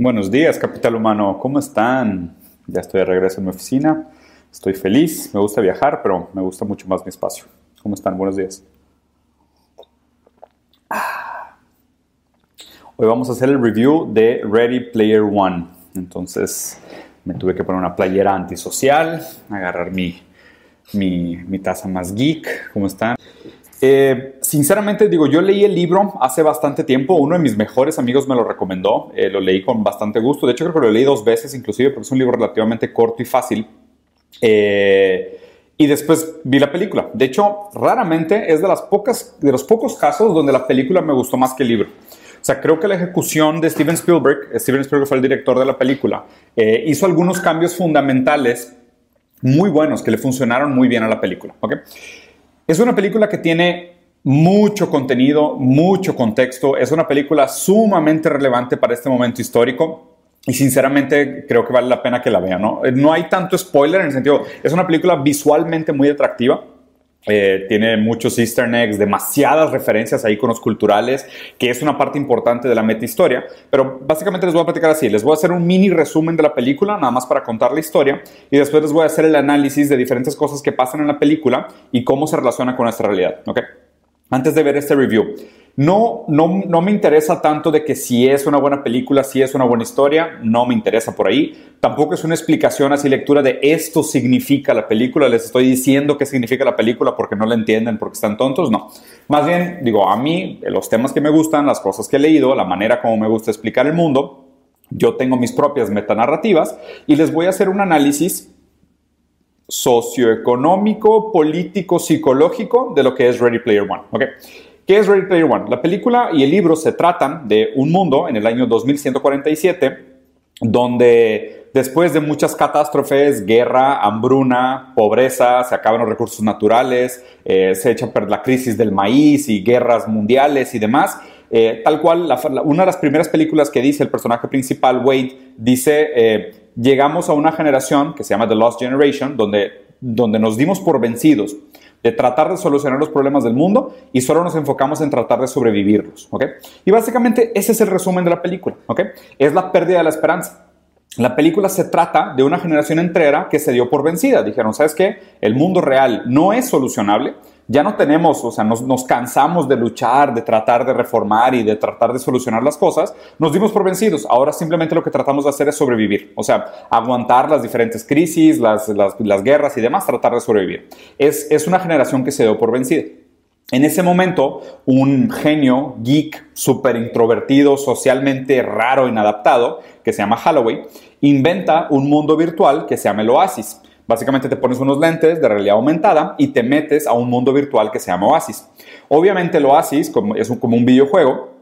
Buenos días, capital humano. ¿Cómo están? Ya estoy de regreso en mi oficina. Estoy feliz. Me gusta viajar, pero me gusta mucho más mi espacio. ¿Cómo están? Buenos días. Hoy vamos a hacer el review de Ready Player One. Entonces me tuve que poner una playera antisocial, agarrar mi, mi, mi taza más geek. ¿Cómo están? Eh, sinceramente digo, yo leí el libro hace bastante tiempo, uno de mis mejores amigos me lo recomendó, eh, lo leí con bastante gusto, de hecho creo que lo leí dos veces inclusive porque es un libro relativamente corto y fácil. Eh, y después vi la película. De hecho, raramente es de, las pocas, de los pocos casos donde la película me gustó más que el libro. O sea, creo que la ejecución de Steven Spielberg, Steven Spielberg fue el director de la película, hizo algunos cambios fundamentales muy buenos que le funcionaron muy bien a la película. ¿okay? Es una película que tiene mucho contenido, mucho contexto. Es una película sumamente relevante para este momento histórico. Y sinceramente creo que vale la pena que la vean. ¿no? hay tanto spoiler en el sentido, es una película visualmente muy atractiva. Eh, tiene muchos easter eggs, demasiadas referencias a iconos culturales, que es una parte importante de la meta historia. Pero básicamente les voy a platicar así: les voy a hacer un mini resumen de la película, nada más para contar la historia, y después les voy a hacer el análisis de diferentes cosas que pasan en la película y cómo se relaciona con nuestra realidad. ¿okay? Antes de ver este review, no, no, no, me interesa tanto de que si es una buena película, si es una buena historia, no me interesa por ahí. Tampoco es una explicación así, lectura de esto significa la película. Les estoy diciendo qué significa la película porque no la entienden, porque están tontos. No. Más bien, digo, a mí, los temas que me gustan, las cosas que he leído, la manera como me gusta explicar el mundo, yo tengo mis propias metanarrativas y les voy a hacer un análisis socioeconómico, político, psicológico de lo que es Ready Player One. ¿okay? ¿Qué es Ready Player One? La película y el libro se tratan de un mundo en el año 2147 donde después de muchas catástrofes, guerra, hambruna, pobreza, se acaban los recursos naturales, eh, se echa per la crisis del maíz y guerras mundiales y demás, eh, tal cual, una de las primeras películas que dice el personaje principal, Wade, dice, eh, llegamos a una generación que se llama The Lost Generation, donde, donde nos dimos por vencidos de tratar de solucionar los problemas del mundo y solo nos enfocamos en tratar de sobrevivirlos, ¿ok? Y básicamente ese es el resumen de la película, ¿ok? Es la pérdida de la esperanza. La película se trata de una generación entera que se dio por vencida. Dijeron, ¿sabes qué? El mundo real no es solucionable, ya no tenemos, o sea, nos, cansamos de luchar, de tratar de reformar y de tratar de solucionar las cosas, nos dimos por vencidos. Ahora simplemente lo que tratamos de hacer es sobrevivir, o sea, aguantar las diferentes crisis, las, guerras y demás, tratar de sobrevivir. Es, es una generación que se dio por vencida. En ese momento, un genio geek, súper introvertido, socialmente raro, inadaptado, que se llama Holloway, inventa un mundo virtual que se llama el Oasis. Básicamente te pones unos lentes de realidad aumentada y te metes a un mundo virtual que se llama Oasis. Obviamente el Oasis es como un videojuego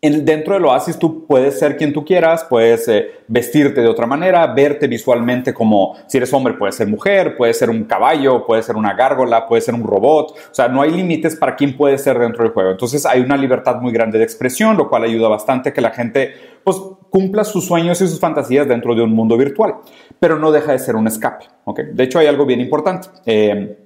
dentro del oasis tú puedes ser quien tú quieras, puedes eh, vestirte de otra manera, verte visualmente como si eres hombre, puedes ser mujer, puedes ser un caballo, puedes ser una gárgola, puedes ser un robot. O sea, no hay límites para quién puede ser dentro del juego. Entonces hay una libertad muy grande de expresión, lo cual ayuda bastante que la gente pues, cumpla sus sueños y sus fantasías dentro de un mundo virtual. Pero no deja de ser un escape. ¿okay? De hecho, hay algo bien importante. Eh,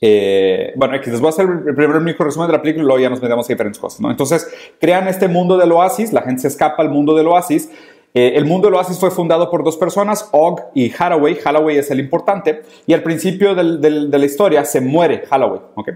eh, bueno, aquí les voy a hacer el primer único resumen de la película y luego ya nos metemos a diferentes cosas, ¿no? Entonces, crean este mundo del oasis, la gente se escapa al mundo del oasis. Eh, el mundo del oasis fue fundado por dos personas, Og y Haraway. Haraway es el importante. Y al principio de la historia se muere Haraway. ¿okay?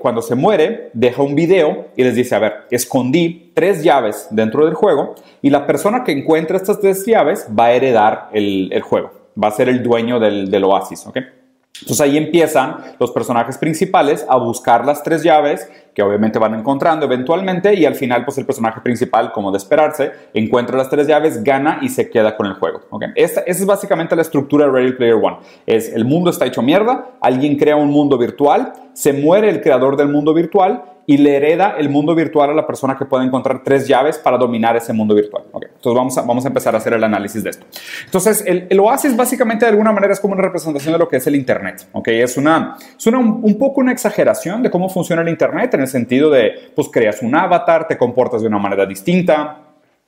Cuando se muere, deja un video y les dice, a ver, escondí tres llaves dentro del juego y la persona que encuentre estas tres llaves va a heredar el, juego. Va a ser el dueño del, del oasis. ¿okay? Entonces ahí empiezan los personajes principales a buscar las tres llaves que obviamente van encontrando eventualmente y al final pues el personaje principal, como de esperarse, encuentra las tres llaves, gana y se queda con el juego. esa es básicamente la estructura de Ready Player One. Es el mundo está hecho mierda, alguien crea un mundo virtual, se muere el creador del mundo virtual y le hereda el mundo virtual a la persona que puede encontrar tres llaves para dominar ese mundo virtual. Entonces vamos a, vamos a empezar a hacer el análisis de esto. Entonces el, el, Oasis básicamente de alguna manera es como una representación de lo que es el Internet. Okay. Es, una, es una, un, poco una exageración de cómo funciona el Internet en el sentido de, pues creas un avatar, te comportas de una manera distinta,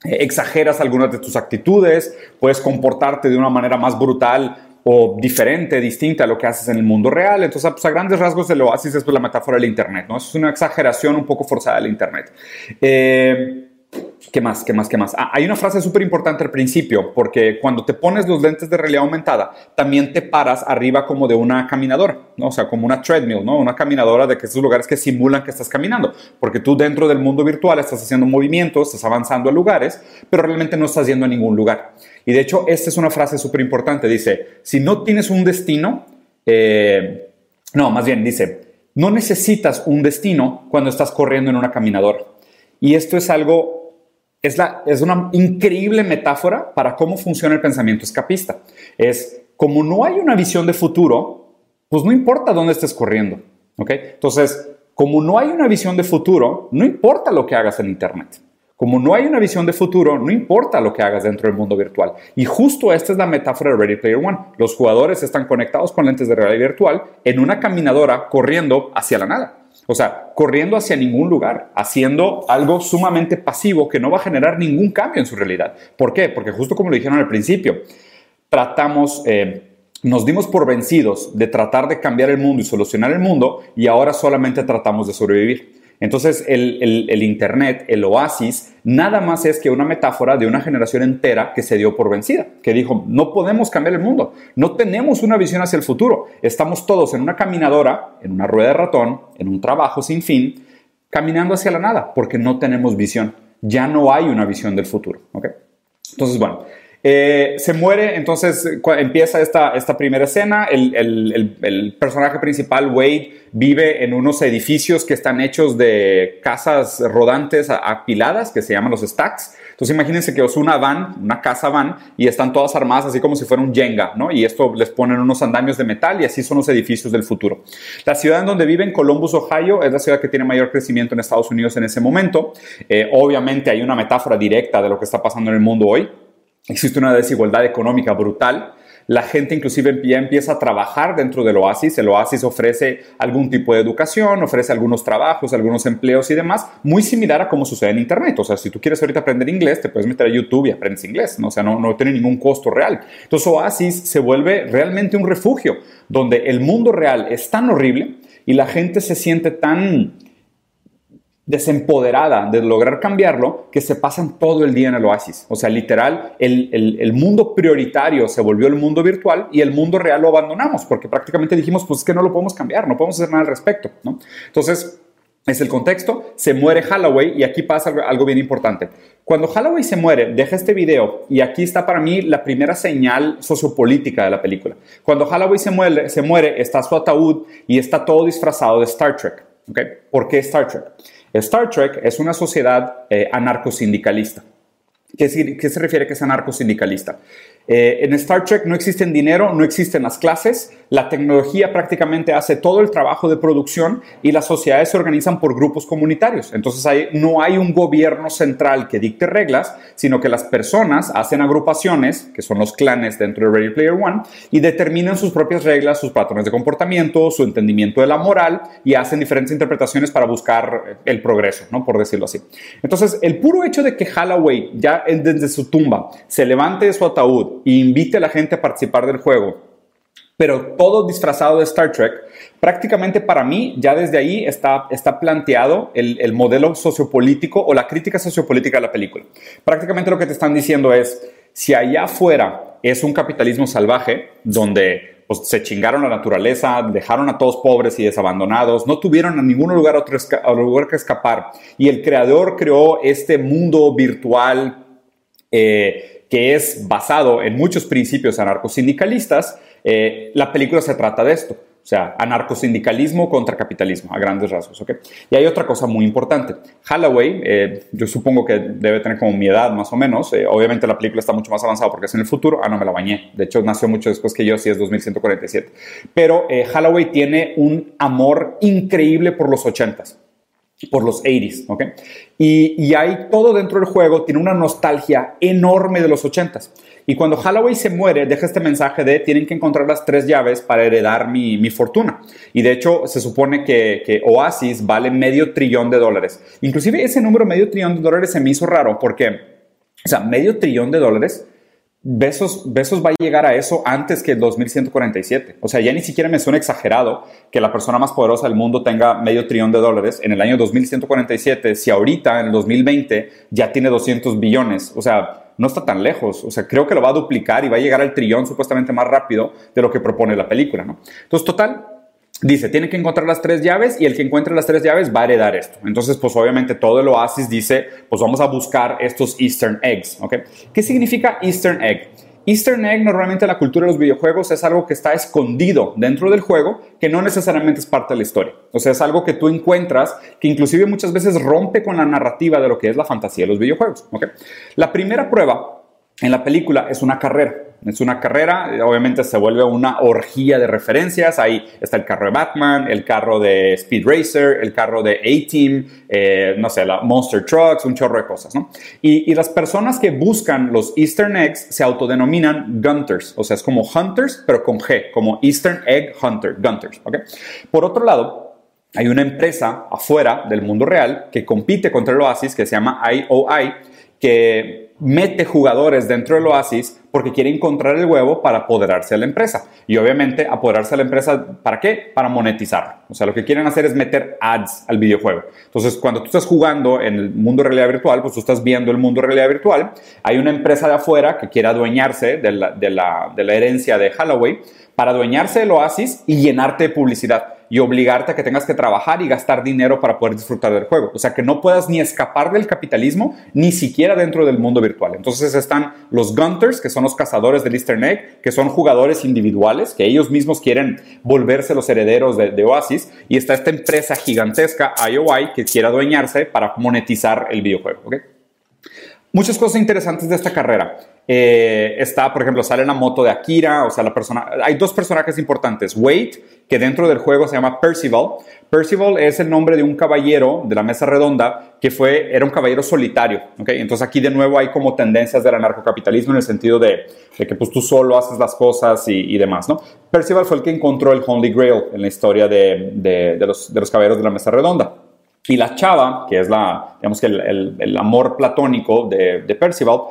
eh, exageras algunas de tus actitudes, puedes comportarte de una manera más brutal o diferente, distinta a lo que haces en el mundo real. Entonces, pues, a grandes rasgos el oasis es la metáfora del Internet, ¿no? Es una exageración un poco forzada del Internet. Eh, ¿Qué más? ¿Qué más? ¿Qué más? Ah, hay una frase súper importante al principio, porque cuando te pones los lentes de realidad aumentada, también te paras arriba como de una caminadora, ¿no? O sea, como una treadmill, ¿no? Una caminadora de que esos lugares que simulan que estás caminando, porque tú dentro del mundo virtual estás haciendo movimientos, estás avanzando a lugares, pero realmente no estás yendo a ningún lugar. Y de hecho, esta es una frase súper importante. Dice, si no tienes un destino, eh, no, más bien dice, no necesitas un destino cuando estás corriendo en una caminadora. Y esto es algo es, una increíble metáfora para cómo funciona el pensamiento escapista. Es como no hay una visión de futuro, pues no importa dónde estés corriendo. ¿ok? Entonces, como no hay una visión de futuro, no importa lo que hagas en Internet. Como no hay una visión de futuro, no importa lo que hagas dentro del mundo virtual. Y justo esta es la metáfora de Ready Player One. Los jugadores están conectados con lentes de realidad virtual en una caminadora corriendo hacia la nada. O sea, corriendo hacia ningún lugar, haciendo algo sumamente pasivo que no va a generar ningún cambio en su realidad. ¿Por qué? Porque justo como lo dijeron al principio, tratamos, eh, nos dimos por vencidos de tratar de cambiar el mundo y solucionar el mundo y ahora solamente tratamos de sobrevivir. Entonces, el, Internet, el oasis, nada más es que una metáfora de una generación entera que se dio por vencida, que dijo, no podemos cambiar el mundo, no tenemos una visión hacia el futuro, estamos todos en una caminadora, en una rueda de ratón, en un trabajo sin fin, caminando hacia la nada, porque no tenemos visión, ya no hay una visión del futuro. Entonces, bueno, eh, se muere, entonces empieza esta, primera escena, el, personaje principal, Wade, vive en unos edificios que están hechos de casas rodantes apiladas, que se llaman los stacks. Entonces imagínense que es una van, una casa van, y están todas armadas así como si fuera un Jenga, ¿no? Y esto les ponen unos andamios de metal y así son los edificios del futuro. La ciudad en donde viven, Columbus, Ohio, es la ciudad que tiene mayor crecimiento en Estados Unidos en ese momento. Eh, obviamente hay una metáfora directa de lo que está pasando en el mundo hoy. Existe una desigualdad económica brutal. La gente inclusive ya empieza a trabajar dentro del oasis. El oasis ofrece algún tipo de educación, ofrece algunos trabajos, algunos empleos y demás, muy similar a como sucede en Internet. O sea, si tú quieres ahorita aprender inglés, te puedes meter a YouTube y aprendes inglés. ¿no? O sea, no, no tiene ningún costo real. Entonces, oasis se vuelve realmente un refugio donde el mundo real es tan horrible y la gente se siente tan desempoderada de lograr cambiarlo que se pasan todo el día en el oasis. O sea, literal, el, mundo prioritario se volvió el mundo virtual y el mundo real lo abandonamos porque prácticamente dijimos, pues es que no lo podemos cambiar, no podemos hacer nada al respecto. ¿no? Entonces, es el contexto, se muere Holloway y aquí pasa algo bien importante. Cuando Holloway se muere, deja este video y aquí está para mí la primera señal sociopolítica de la película. Cuando Holloway se muere, se muere está su ataúd y está todo disfrazado de Star Trek. ¿okay? ¿Por qué Star Trek? Star Trek es una sociedad eh, anarcosindicalista. ¿Qué, ¿Qué, se refiere que es anarcosindicalista? Eh, en Star Trek no existen dinero, no existen las clases, la tecnología prácticamente hace todo el trabajo de producción y las sociedades se organizan por grupos comunitarios. Entonces no hay un gobierno central que dicte reglas, sino que las personas hacen agrupaciones, que son los clanes dentro de Ready Player One, y determinan sus propias reglas, sus patrones de comportamiento, su entendimiento de la moral y hacen diferentes interpretaciones para buscar el progreso, ¿no? por decirlo así. Entonces, el puro hecho de que Holloway ya desde su tumba se levante de su ataúd, y invite a la gente a participar del juego, pero todo disfrazado de Star Trek, prácticamente para mí ya desde ahí está, está planteado el, el modelo sociopolítico o la crítica sociopolítica de la película. Prácticamente lo que te están diciendo es, si allá afuera es un capitalismo salvaje, donde pues, se chingaron la naturaleza, dejaron a todos pobres y desabandonados, no tuvieron a ningún lugar, otro lugar que escapar, y el creador creó este mundo virtual eh, que es basado en muchos principios anarcosindicalistas, eh, la película se trata de esto. O sea, anarcosindicalismo contra capitalismo, a grandes rasgos. ¿ok? Y hay otra cosa muy importante. Holloway, eh, yo supongo que debe tener como mi edad más o menos. Eh, obviamente la película está mucho más avanzada porque es en el futuro. Ah, no, me la bañé. De hecho, nació mucho después que yo, sí es 2147. Pero Holloway tiene un amor increíble por los ochentas por los 80s, ¿ok? Y, y, hay todo dentro del juego, tiene una nostalgia enorme de los 80s. Y cuando Holloway se muere, deja este mensaje de tienen que encontrar las tres llaves para heredar mi, mi fortuna. Y de hecho, se supone que, que, Oasis vale medio trillón de dólares. Inclusive ese número medio trillón de dólares se me hizo raro porque, o sea, medio trillón de dólares Besos, Besos va a llegar a eso antes que el 2147. O sea, ya ni siquiera me suena exagerado que la persona más poderosa del mundo tenga medio trillón de dólares en el año 2147, si ahorita, en el 2020, ya tiene 200 billones. O sea, no está tan lejos. O sea, creo que lo va a duplicar y va a llegar al trillón supuestamente más rápido de lo que propone la película, ¿no? Entonces, total, dice, tiene que encontrar las tres llaves y el que encuentre las tres llaves va a heredar esto. Entonces, pues obviamente todo el oasis dice, pues vamos a buscar estos Eastern Eggs, ¿ok? ¿Qué significa Eastern Egg? Eastern Egg normalmente en la cultura de los videojuegos es algo que está escondido dentro del juego que no necesariamente es parte de la historia. O sea, es algo que tú encuentras que inclusive muchas veces rompe con la narrativa de lo que es la fantasía de los videojuegos. ¿ok? La primera prueba en la película es una carrera. Es una carrera, obviamente se vuelve una orgía de referencias. Ahí está el carro de Batman, el carro de Speed Racer, el carro de A-Team, eh, no sé, la Monster Trucks, un chorro de cosas, ¿no? Y, las personas que buscan los Eastern Eggs se autodenominan Gunters, o sea, es como Hunters, pero con G, como Eastern Egg Hunter, Gunters, ¿ok? Por otro lado, hay una empresa afuera del mundo real que compite contra el Oasis que se llama IOI, que mete jugadores dentro del Oasis porque quiere encontrar el huevo para apoderarse de la empresa. Y obviamente apoderarse de la empresa, ¿para qué? Para monetizar. O sea, lo que quieren hacer es meter ads al videojuego. Entonces, cuando tú estás jugando en el mundo realidad virtual, pues tú estás viendo el mundo realidad virtual, hay una empresa de afuera que quiere adueñarse de la, de la, de la herencia de Holloway para adueñarse del Oasis y llenarte de publicidad y obligarte a que tengas que trabajar y gastar dinero para poder disfrutar del juego. O sea, que no puedas ni escapar del capitalismo, ni siquiera dentro del mundo virtual. Entonces están los Gunters, que son los cazadores del Easter Egg, que son jugadores individuales, que ellos mismos quieren volverse los herederos de, Oasis, y está esta empresa gigantesca, IOI, que quiere adueñarse para monetizar el videojuego. Muchas cosas interesantes de esta carrera. Eh, está, por ejemplo, sale la moto de Akira, o sea, la persona. Hay dos personajes importantes. Wade, que dentro del juego se llama Percival. Percival es el nombre de un caballero de la mesa redonda que fue, era un caballero solitario. ¿okay? Entonces aquí de nuevo hay como tendencias del anarcocapitalismo en el sentido de, que pues tú solo haces las cosas y, demás. ¿no? Percival fue el que encontró el Holy Grail en la historia de, de, los, de los caballeros de la mesa redonda. Y la chava, que es la, digamos que el, el, amor platónico de, de Percival,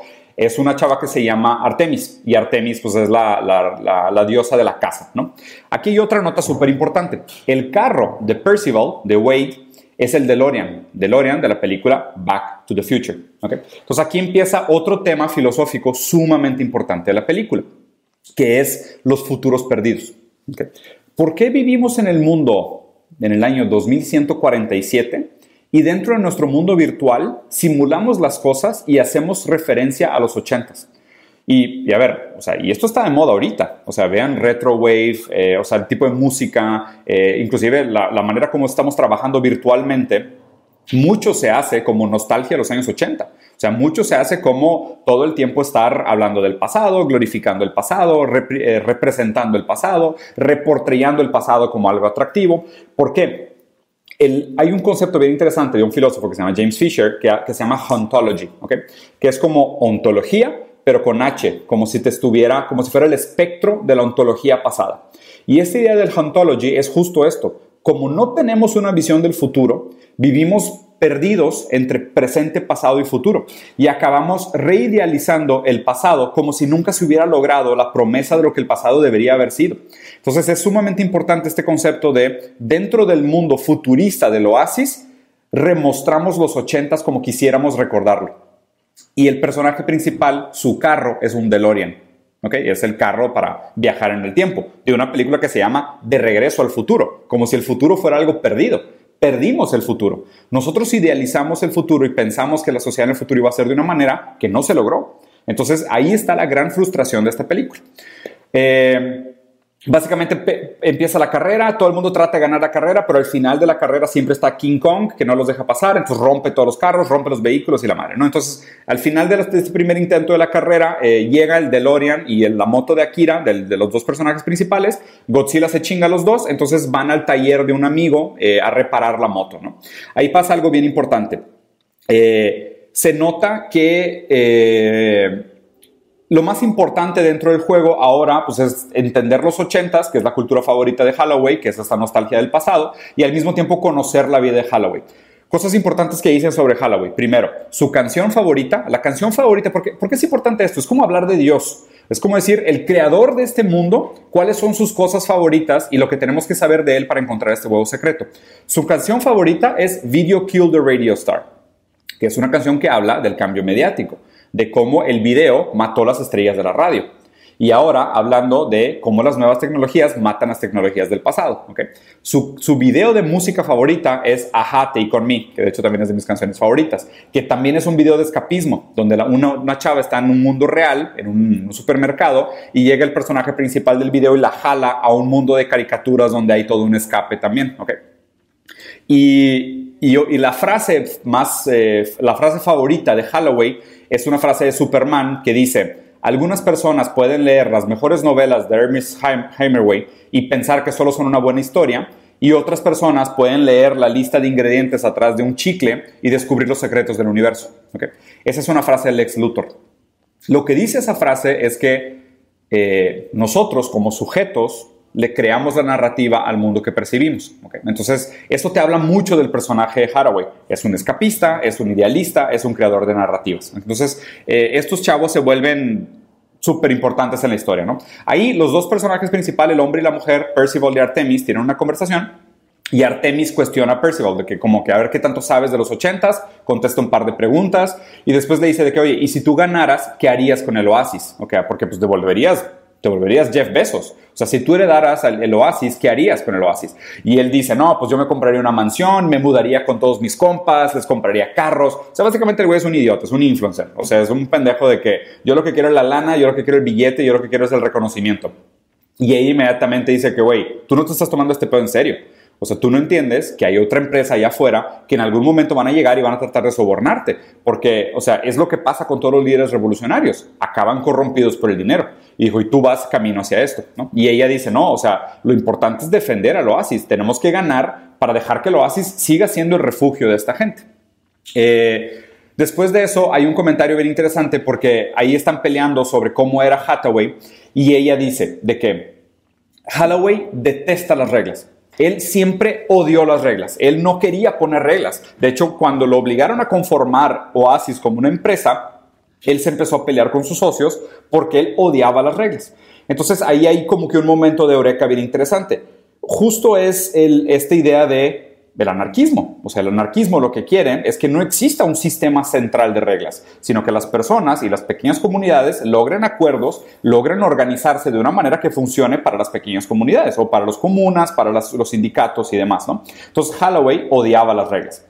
es una chava que se llama Artemis y Artemis pues es la, diosa de la casa, ¿no? Aquí hay otra nota súper importante. El carro de Percival, de Wade, es el DeLorean, DeLorean de la película Back to the Future. ¿okay? Entonces aquí empieza otro tema filosófico sumamente importante de la película, que es los futuros perdidos. ¿Por qué vivimos en el mundo en el año 2147 y dentro de nuestro mundo virtual simulamos las cosas y hacemos referencia a los 80s. Y, a ver, o sea, y esto está de moda ahorita. O sea, vean retro wave, eh, o sea, el tipo de música, eh, inclusive la, la, manera como estamos trabajando virtualmente, mucho se hace como nostalgia de los años 80. O sea, mucho se hace como todo el tiempo estar hablando del pasado, glorificando el pasado, eh, representando el pasado, reportreando el pasado como algo atractivo. ¿Por qué? Hay un concepto bien interesante de un filósofo que se llama James Fisher, que, se llama ontology, que es como ontología, pero con H, como si te estuviera, como si fuera el espectro de la ontología pasada. Y esta idea del ontology es justo esto. Como no tenemos una visión del futuro, vivimos perdidos entre presente, pasado y futuro. Y acabamos reidealizando el pasado como si nunca se hubiera logrado la promesa de lo que el pasado debería haber sido. Entonces es sumamente importante este concepto de dentro del mundo futurista del oasis, remostramos los ochentas como quisiéramos recordarlo. Y el personaje principal, su carro, es un DeLorean. ¿okay? Es el carro para viajar en el tiempo, de una película que se llama De regreso al futuro, como si el futuro fuera algo perdido perdimos el futuro. Nosotros idealizamos el futuro y pensamos que la sociedad en el futuro iba a ser de una manera que no se logró. Entonces ahí está la gran frustración de esta película. Eh, Básicamente empieza la carrera, todo el mundo trata de ganar la carrera, pero al final de la carrera siempre está King Kong que no los deja pasar, entonces rompe todos los carros, rompe los vehículos y la madre, ¿no? Entonces, al final de, este primer intento de la carrera, eh, llega el DeLorean y la moto de Akira, de los dos personajes principales, Godzilla se chinga a los dos, entonces van al taller de un amigo eh, a reparar la moto, ¿no? Ahí pasa algo bien importante. Eh, se nota que lo más importante dentro del juego ahora pues es entender los 80s, que es la cultura favorita de Halloween, que es esta nostalgia del pasado, y al mismo tiempo conocer la vida de Halloween. Cosas importantes que dicen sobre Halloween. Primero, su canción favorita, la canción favorita, ¿por qué, ¿por qué es importante esto? Es como hablar de Dios. Es como decir, el creador de este mundo, cuáles son sus cosas favoritas y lo que tenemos que saber de él para encontrar este huevo secreto. Su canción favorita es Video Kill the Radio Star, que es una canción que habla del cambio mediático, de cómo el video mató las estrellas de la radio. Y ahora hablando de cómo las nuevas tecnologías matan las tecnologías del pasado. ¿okay? Su, su, video de música favorita es Aha, Take On Me, que de hecho también es de mis canciones favoritas, que también es un video de escapismo, donde la, una, una, chava está en un mundo real, en un, supermercado, y llega el personaje principal del video y la jala a un mundo de caricaturas donde hay todo un escape también. ¿okay? Y, y, la frase más, eh, la frase favorita de Halloween es una frase de Superman que dice, algunas personas pueden leer las mejores novelas de Ernest Hemingway y pensar que solo son una buena historia, y otras personas pueden leer la lista de ingredientes atrás de un chicle y descubrir los secretos del universo. Esa es una frase del Lex Luthor. Lo que dice esa frase es que eh, nosotros como sujetos le creamos la narrativa al mundo que percibimos. ¿okay? Entonces, eso te habla mucho del personaje de Haraway. Es un escapista, es un idealista, es un creador de narrativas. Entonces, eh, estos chavos se vuelven súper importantes en la historia. ¿no? Ahí los dos personajes principales, el hombre y la mujer, Percival y Artemis, tienen una conversación. Y Artemis cuestiona a Percival de que como que a ver qué tanto sabes de los ochentas, contesta un par de preguntas y después le dice de que, oye, ¿y si tú ganaras, qué harías con el oasis? Okay, porque pues devolverías te volverías Jeff Bezos. O sea, si tú heredaras el Oasis, ¿qué harías con el Oasis? Y él dice, no, pues yo me compraría una mansión, me mudaría con todos mis compas, les compraría carros. O sea, básicamente el güey es un idiota, es un influencer. O sea, es un pendejo de que yo lo que quiero es la lana, yo lo que quiero es el billete, yo lo que quiero es el reconocimiento. Y ella inmediatamente dice que, güey, tú no te estás tomando este pedo en serio. O sea, tú no entiendes que hay otra empresa allá afuera que en algún momento van a llegar y van a tratar de sobornarte. Porque, o sea, es lo que pasa con todos los líderes revolucionarios. Acaban corrompidos por el dinero. Y dijo, y tú vas camino hacia esto. ¿no? Y ella dice, no, o sea, lo importante es defender al oasis. Tenemos que ganar para dejar que el oasis siga siendo el refugio de esta gente. Eh, después de eso, hay un comentario bien interesante porque ahí están peleando sobre cómo era Hathaway. Y ella dice de que Hathaway detesta las reglas. Él siempre odió las reglas. Él no quería poner reglas. De hecho, cuando lo obligaron a conformar Oasis como una empresa, él se empezó a pelear con sus socios porque él odiaba las reglas. Entonces ahí hay como que un momento de eureka bien interesante. Justo es esta idea de del anarquismo. O sea, el anarquismo lo que quieren es que no exista un sistema central de reglas, sino que las personas y las pequeñas comunidades logren acuerdos, logren organizarse de una manera que funcione para las pequeñas comunidades o para las comunas, para los sindicatos y demás. ¿no? Entonces, Holloway odiaba las reglas.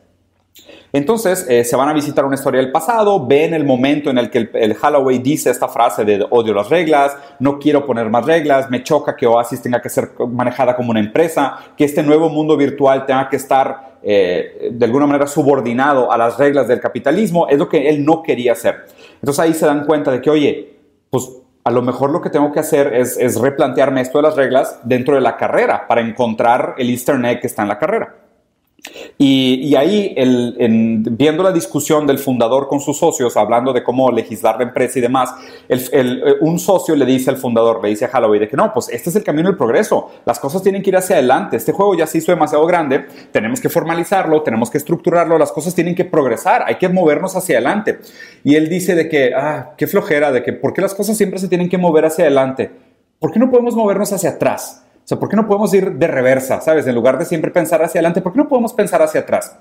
Entonces eh, se van a visitar una historia del pasado, ven el momento en el que el, Halloween dice esta frase de odio las reglas, no quiero poner más reglas, me choca que Oasis tenga que ser manejada como una empresa, que este nuevo mundo virtual tenga que estar eh, de alguna manera subordinado a las reglas del capitalismo, es lo que él no quería hacer. Entonces ahí se dan cuenta de que, oye, pues a lo mejor lo que tengo que hacer es, es replantearme esto de las reglas dentro de la carrera para encontrar el easter egg que está en la carrera. Y, ahí, viendo la discusión del fundador con sus socios, hablando de cómo legislar la empresa y demás, eh, un socio le dice al fundador, le dice a de que no, pues este es el camino del progreso, las cosas tienen que ir hacia adelante, este juego ya se hizo demasiado grande, tenemos que formalizarlo, tenemos que estructurarlo, las cosas tienen que progresar, hay que movernos hacia adelante. Y él dice de que, ah, qué flojera, de que, ¿por qué las cosas siempre se tienen que mover hacia adelante? ¿Por qué no podemos movernos hacia atrás? Sea, ¿por qué no podemos ir de reversa, sabes? En lugar de siempre pensar hacia adelante, ¿por qué no podemos pensar hacia atrás?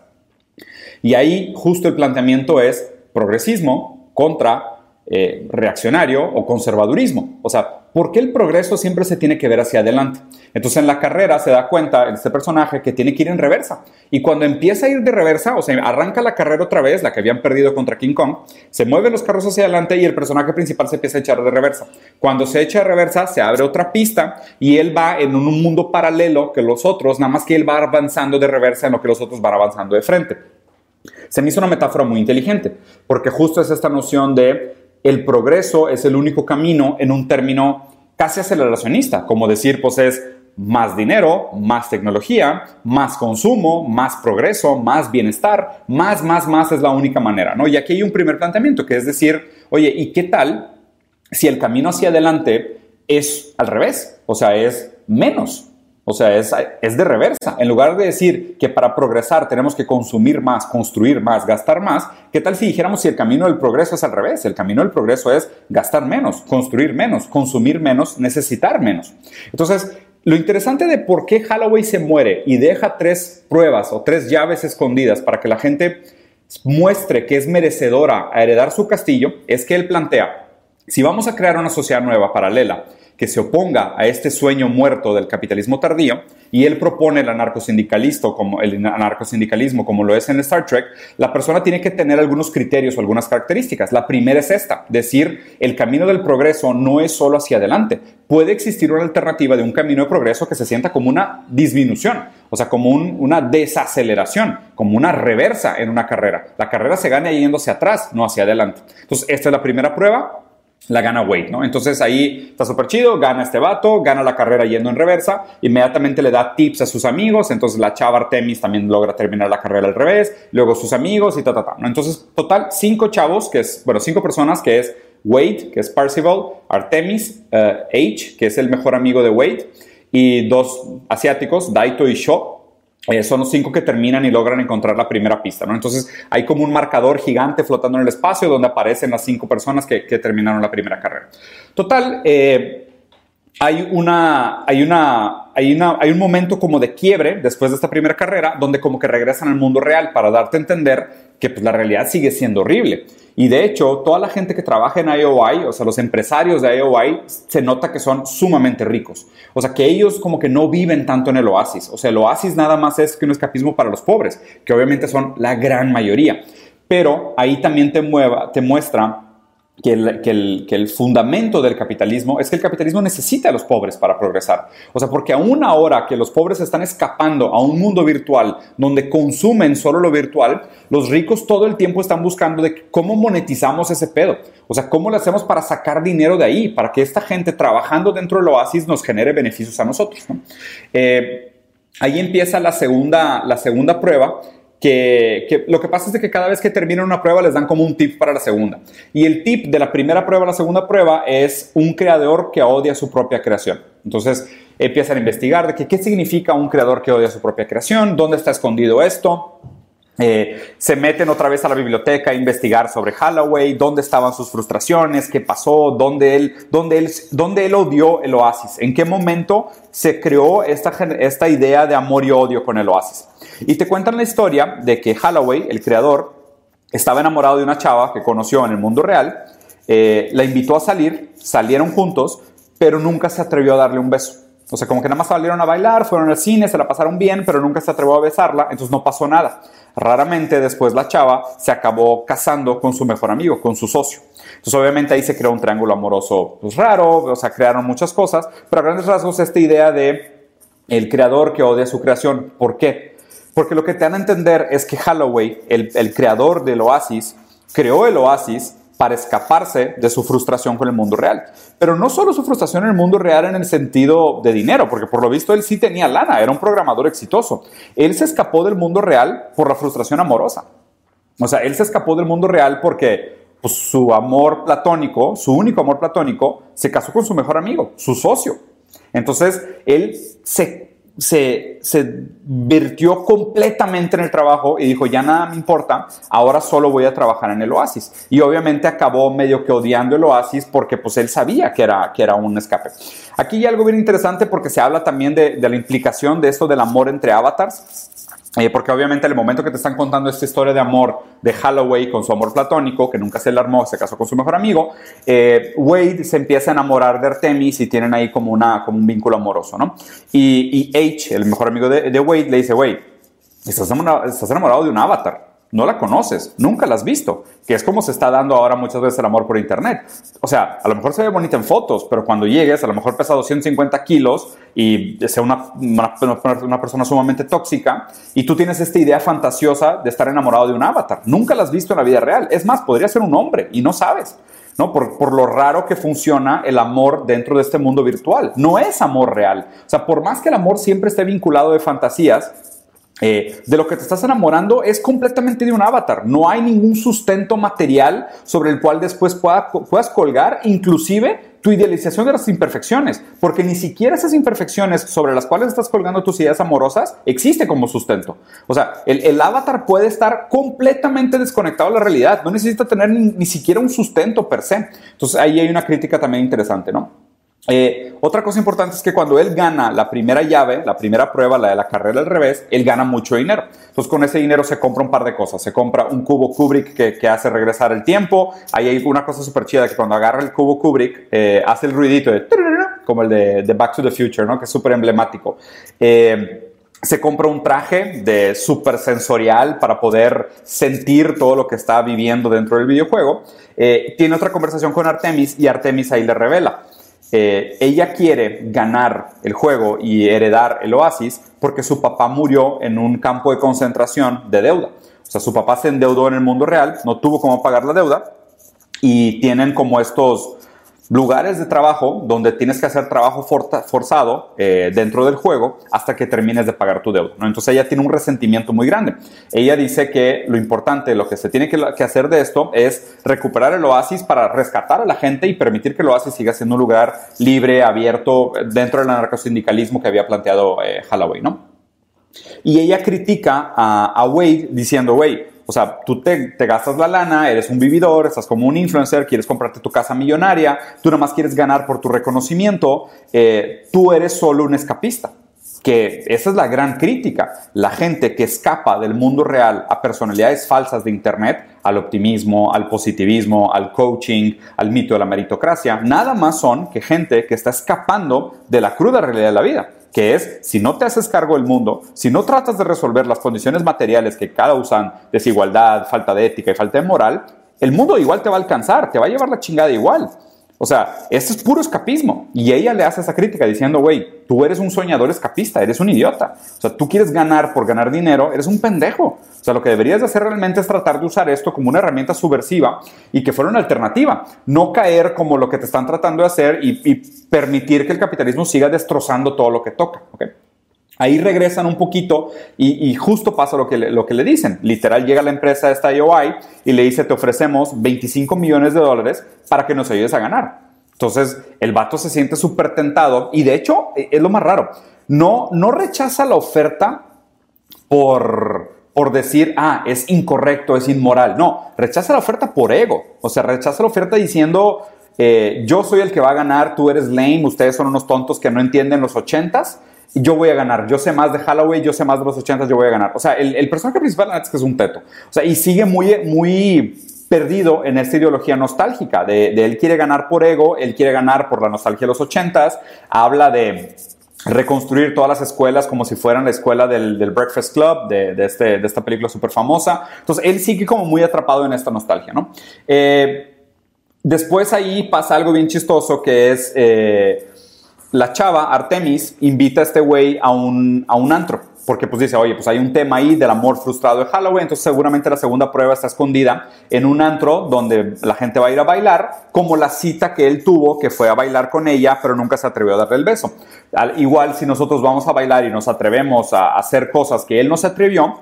Y ahí justo el planteamiento es progresismo contra eh, reaccionario o conservadurismo. O sea, ¿por qué el progreso siempre se tiene que ver hacia adelante? Entonces en la carrera se da cuenta este personaje que tiene que ir en reversa. Y cuando empieza a ir de reversa, o sea, arranca la carrera otra vez, la que habían perdido contra King Kong, se mueven los carros hacia adelante y el personaje principal se empieza a echar de reversa. Cuando se echa de reversa, se abre otra pista y él va en un mundo paralelo que los otros, nada más que él va avanzando de reversa en lo que los otros van avanzando de frente. Se me hizo una metáfora muy inteligente, porque justo es esta noción de el progreso es el único camino en un término casi aceleracionista, como decir, pues es más dinero, más tecnología, más consumo, más progreso, más bienestar, más, más, más es la única manera, ¿no? Y aquí hay un primer planteamiento, que es decir, oye, ¿y qué tal si el camino hacia adelante es al revés? O sea, es menos. O sea, es, es, de reversa. En lugar de decir que para progresar tenemos que consumir más, construir más, gastar más, ¿qué tal si dijéramos si el camino del progreso es al revés? El camino del progreso es gastar menos, construir menos, consumir menos, necesitar menos. Entonces, lo interesante de por qué Holloway se muere y deja tres pruebas o tres llaves escondidas para que la gente muestre que es merecedora a heredar su castillo es que él plantea, si vamos a crear una sociedad nueva, paralela, que se oponga a este sueño muerto del capitalismo tardío, y él propone el anarcosindicalismo como, el anarcosindicalismo como lo es en Star Trek, la persona tiene que tener algunos criterios o algunas características. La primera es esta, decir, el camino del progreso no es solo hacia adelante. Puede existir una alternativa de un camino de progreso que se sienta como una disminución, o sea, como una desaceleración, como una reversa en una carrera. La carrera se gana yendo atrás, no hacia adelante. Entonces, esta es la primera prueba la gana Wade, ¿no? Entonces ahí está súper chido, gana este vato, gana la carrera yendo en reversa, inmediatamente le da tips a sus amigos, entonces la chava Artemis también logra terminar la carrera al revés, luego sus amigos y ta, ta, ta, ¿no? Entonces, total, cinco chavos, que es, bueno, cinco personas, que es Wade, que es Parcival, Artemis, uh, H, que es el mejor amigo de Wade, y dos asiáticos, Daito y Sho, eh, son los cinco que terminan y logran encontrar la primera pista, ¿no? Entonces hay como un marcador gigante flotando en el espacio donde aparecen las cinco personas que, terminaron la primera carrera. Total, eh, hay, una, hay, una, hay, una, hay un momento como de quiebre después de esta primera carrera donde como que regresan al mundo real para darte a entender que pues, la realidad sigue siendo horrible. Y de hecho, toda la gente que trabaja en IOI, o sea, los empresarios de IOI, se nota que son sumamente ricos. O sea, que ellos como que no viven tanto en el oasis. O sea, el oasis nada más es que un escapismo para los pobres, que obviamente son la gran mayoría. Pero ahí también te, mueva, te muestra que el, fundamento del capitalismo es que el capitalismo necesita a los pobres para progresar. O sea, porque aún ahora que los pobres están escapando a un mundo virtual donde consumen solo lo virtual, los ricos todo el tiempo están buscando de cómo monetizamos ese pedo. O sea, cómo lo hacemos para sacar dinero de ahí, para que esta gente trabajando dentro del oasis nos genere beneficios a nosotros. Eh, ahí empieza la segunda, la segunda prueba que, lo que pasa es que cada vez que terminan una prueba les dan como un tip para la segunda. Y el tip de la primera prueba a la segunda prueba es un creador que odia su propia creación. Entonces empiezan a investigar de qué significa un creador que odia su propia creación, dónde está escondido esto. Eh, se meten otra vez a la biblioteca a investigar sobre Holloway, dónde estaban sus frustraciones, qué pasó, dónde él, dónde él, dónde él odió el oasis, en qué momento se creó esta, esta idea de amor y odio con el oasis. Y te cuentan la historia de que Holloway, el creador, estaba enamorado de una chava que conoció en el mundo real, eh, la invitó a salir, salieron juntos, pero nunca se atrevió a darle un beso. O sea, como que nada más salieron a bailar, fueron al cine, se la pasaron bien, pero nunca se atrevió a besarla, entonces no pasó nada. Raramente después la chava se acabó casando con su mejor amigo, con su socio. Entonces obviamente ahí se creó un triángulo amoroso pues, raro, o sea, crearon muchas cosas, pero a grandes rasgos esta idea de el creador que odia su creación. ¿Por qué? Porque lo que te dan a entender es que Holloway, el, creador del Oasis, creó el Oasis para escaparse de su frustración con el mundo real. Pero no solo su frustración en el mundo real en el sentido de dinero, porque por lo visto él sí tenía lana, era un programador exitoso. Él se escapó del mundo real por la frustración amorosa. O sea, él se escapó del mundo real porque pues, su amor platónico, su único amor platónico, se casó con su mejor amigo, su socio. Entonces, él se se, se vertió completamente en el trabajo y dijo, ya nada me importa, ahora solo voy a trabajar en el oasis. Y obviamente acabó medio que odiando el oasis porque pues él sabía que era, que era un escape. Aquí hay algo bien interesante porque se habla también de, de la implicación de esto del amor entre avatars. Eh, porque obviamente en el momento que te están contando esta historia de amor de Holloway con su amor platónico, que nunca se le armó, se casó con su mejor amigo, eh, Wade se empieza a enamorar de Artemis y tienen ahí como, una, como un vínculo amoroso, ¿no? Y, H, el mejor amigo de, de Wade, le dice, Wade, estás estás enamorado de un avatar no la conoces, nunca la has visto, que es como se está dando ahora muchas veces el amor por internet. O sea, a lo mejor se ve bonita en fotos, pero cuando llegues, a lo mejor pesa 250 kilos y sea una, una, persona sumamente tóxica y tú tienes esta idea fantasiosa de estar enamorado de un avatar. Nunca la has visto en la vida real. Es más, podría ser un hombre y no sabes. ¿no? Por, por, lo raro que funciona el amor dentro de este mundo virtual. No es amor real. O sea, por más que el amor siempre esté vinculado de fantasías, eh, de lo que te estás enamorando es completamente de un avatar. No hay ningún sustento material sobre el cual después puedas colgar, inclusive tu idealización de las imperfecciones, porque ni siquiera esas imperfecciones sobre las cuales estás colgando tus ideas amorosas existe como sustento. O sea, el, avatar puede estar completamente desconectado de la realidad, no necesita tener ni, ni siquiera un sustento per se. Entonces ahí hay una crítica también interesante, ¿no? Eh, otra cosa importante es que cuando él gana la primera llave, la primera prueba, la de la carrera al revés, él gana mucho dinero. Entonces con ese dinero se compra un par de cosas. Se compra un cubo Kubrick que, hace regresar el tiempo. Ahí hay una cosa súper chida que cuando agarra el cubo Kubrick eh, hace el ruidito de como el de, Back to the Future, ¿no? que es súper emblemático. Eh, se compra un traje de super sensorial para poder sentir todo lo que está viviendo dentro del videojuego. tiene otra conversación con Artemis y Artemis ahí le revela eh, ella quiere ganar el juego y heredar el oasis porque su papá murió en un campo de concentración de deuda. O sea, su papá se endeudó en el mundo real, no tuvo cómo pagar la deuda y tienen como estos lugares de trabajo donde tienes que hacer trabajo forzado eh, dentro del juego hasta que termines de pagar tu deuda. Entonces ella tiene un resentimiento muy grande. Ella dice que lo importante, lo que se tiene que, hacer de esto es recuperar el oasis para rescatar a la gente y permitir que el oasis siga siendo un lugar libre, abierto, dentro del anarcosindicalismo que había planteado eh, ¿no? Y ella critica a, a Wade diciendo, Wade, o sea, tú te, gastas la lana, eres un vividor, estás como un influencer, quieres comprarte tu casa millonaria, tú nada más quieres ganar por tu reconocimiento, eh, tú eres solo un escapista. Que esa es la gran crítica. La gente que escapa del mundo real a personalidades falsas de Internet, al optimismo, al positivismo, al coaching, al mito de la meritocracia, nada más son que gente que está escapando de la cruda realidad de la vida que es, si no te haces cargo del mundo, si no tratas de resolver las condiciones materiales que cada usan, desigualdad, falta de ética y falta de moral, el mundo igual te va a alcanzar, te va a llevar la chingada igual. O sea, esto es puro escapismo. Y ella le hace esa crítica diciendo, güey, tú eres un soñador escapista, eres un idiota. O sea, tú quieres ganar por ganar dinero, eres un pendejo. O sea, lo que deberías de hacer realmente es tratar de usar esto como una herramienta subversiva y que fuera una alternativa. No caer como lo que te están tratando de hacer y, permitir que el capitalismo siga destrozando todo lo que toca. ¿okay? Ahí regresan un poquito y, justo pasa lo que, le, lo que le dicen. Literal llega la empresa esta IOI y le dice, te ofrecemos 25 millones de dólares para que nos ayudes a ganar. Entonces el vato se siente súper tentado y de hecho e, es lo más raro. No, no rechaza la oferta por, por decir, ah, es incorrecto, es inmoral. No, rechaza la oferta por ego. O sea, rechaza la oferta diciendo, eh, yo soy el que va a ganar, tú eres lame, ustedes son unos tontos que no entienden los ochentas yo voy a ganar. Yo sé más de Halloween, yo sé más de los 80, yo voy a ganar. O sea, el, personaje principal es que es un teto. O sea, y sigue muy, muy perdido en esta ideología nostálgica de, él quiere ganar por ego, él quiere ganar por la nostalgia de los 80 Habla de reconstruir todas las escuelas como si fueran la escuela del, Breakfast Club, de, este, de esta película súper famosa. Entonces, él sigue como muy atrapado en esta nostalgia, ¿no? Eh, después ahí pasa algo bien chistoso que es... Eh, la chava, Artemis, invita a este güey a un, a un antro. Porque pues dice, oye, pues hay un tema ahí del amor frustrado de Halloween, entonces seguramente la segunda prueba está escondida en un antro donde la gente va a ir a bailar, como la cita que él tuvo, que fue a bailar con ella, pero nunca se atrevió a darle el beso. Al, igual si nosotros vamos a bailar y nos atrevemos a hacer cosas que él no se atrevió,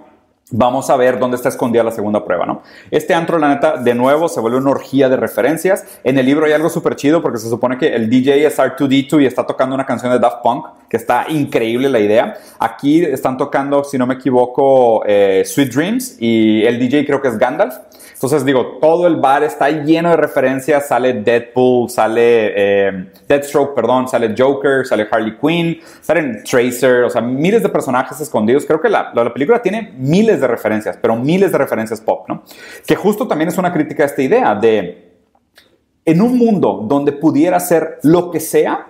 Vamos a ver dónde está escondida la segunda prueba, ¿no? Este antro, la neta, de nuevo se vuelve una orgía de referencias. En el libro hay algo súper chido porque se supone que el DJ es R2D2 y está tocando una canción de Daft Punk, que está increíble la idea. Aquí están tocando, si no me equivoco, eh, Sweet Dreams y el DJ creo que es Gandalf. Entonces digo, todo el bar está lleno de referencias, sale Deadpool, sale eh, Deathstroke, perdón, sale Joker, sale Harley Quinn, salen Tracer, o sea, miles de personajes escondidos. Creo que la, la, película tiene miles de referencias, pero miles de referencias pop, ¿no? Que justo también es una crítica a esta idea de, en un mundo donde pudiera ser lo que sea,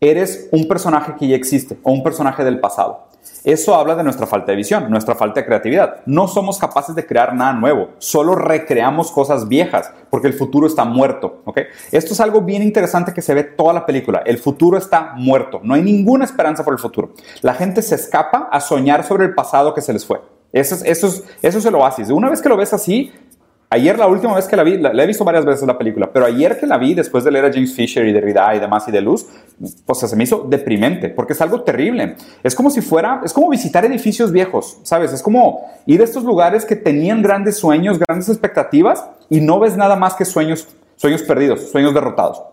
eres un personaje que ya existe o un personaje del pasado. Eso habla de nuestra falta de visión, nuestra falta de creatividad. No somos capaces de crear nada nuevo, solo recreamos cosas viejas porque el futuro está muerto. ¿okay? Esto es algo bien interesante que se ve toda la película. El futuro está muerto, no hay ninguna esperanza por el futuro. La gente se escapa a soñar sobre el pasado que se les fue. Eso es, eso es, eso es el oasis. Una vez que lo ves así, Ayer la última vez que la vi, la, he visto varias veces la película, pero ayer que la vi, después de leer a James Fisher y de Rida y demás y de Luz, pues se me hizo deprimente, porque es algo terrible. Es como si fuera, es como visitar edificios viejos, ¿sabes? Es como ir a estos lugares que tenían grandes sueños, grandes expectativas y no ves nada más que sueños, sueños perdidos, sueños derrotados.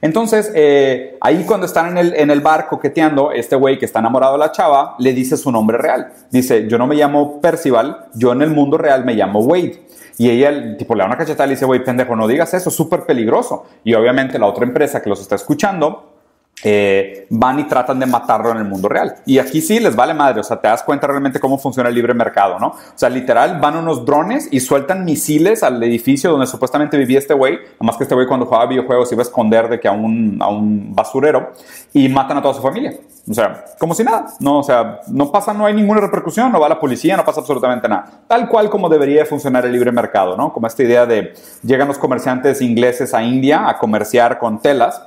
Entonces, eh, ahí cuando están en el, en el bar coqueteando, este güey que está enamorado de la chava le dice su nombre real. Dice, yo no me llamo Percival, yo en el mundo real me llamo Wade. Y ella, tipo, le da una cachetada y le dice, güey, pendejo, no digas eso, es súper peligroso. Y obviamente la otra empresa que los está escuchando eh, van y tratan de matarlo en el mundo real. Y aquí sí les vale madre, o sea, te das cuenta realmente cómo funciona el libre mercado, ¿no? O sea, literal, van unos drones y sueltan misiles al edificio donde supuestamente vivía este güey, más que este güey cuando jugaba videojuegos iba a esconder de que a un, a un basurero y matan a toda su familia. O sea, como si nada, no, o sea, no pasa, no hay ninguna repercusión, no va la policía, no pasa absolutamente nada. Tal cual como debería funcionar el libre mercado, ¿no? Como esta idea de llegan los comerciantes ingleses a India a comerciar con telas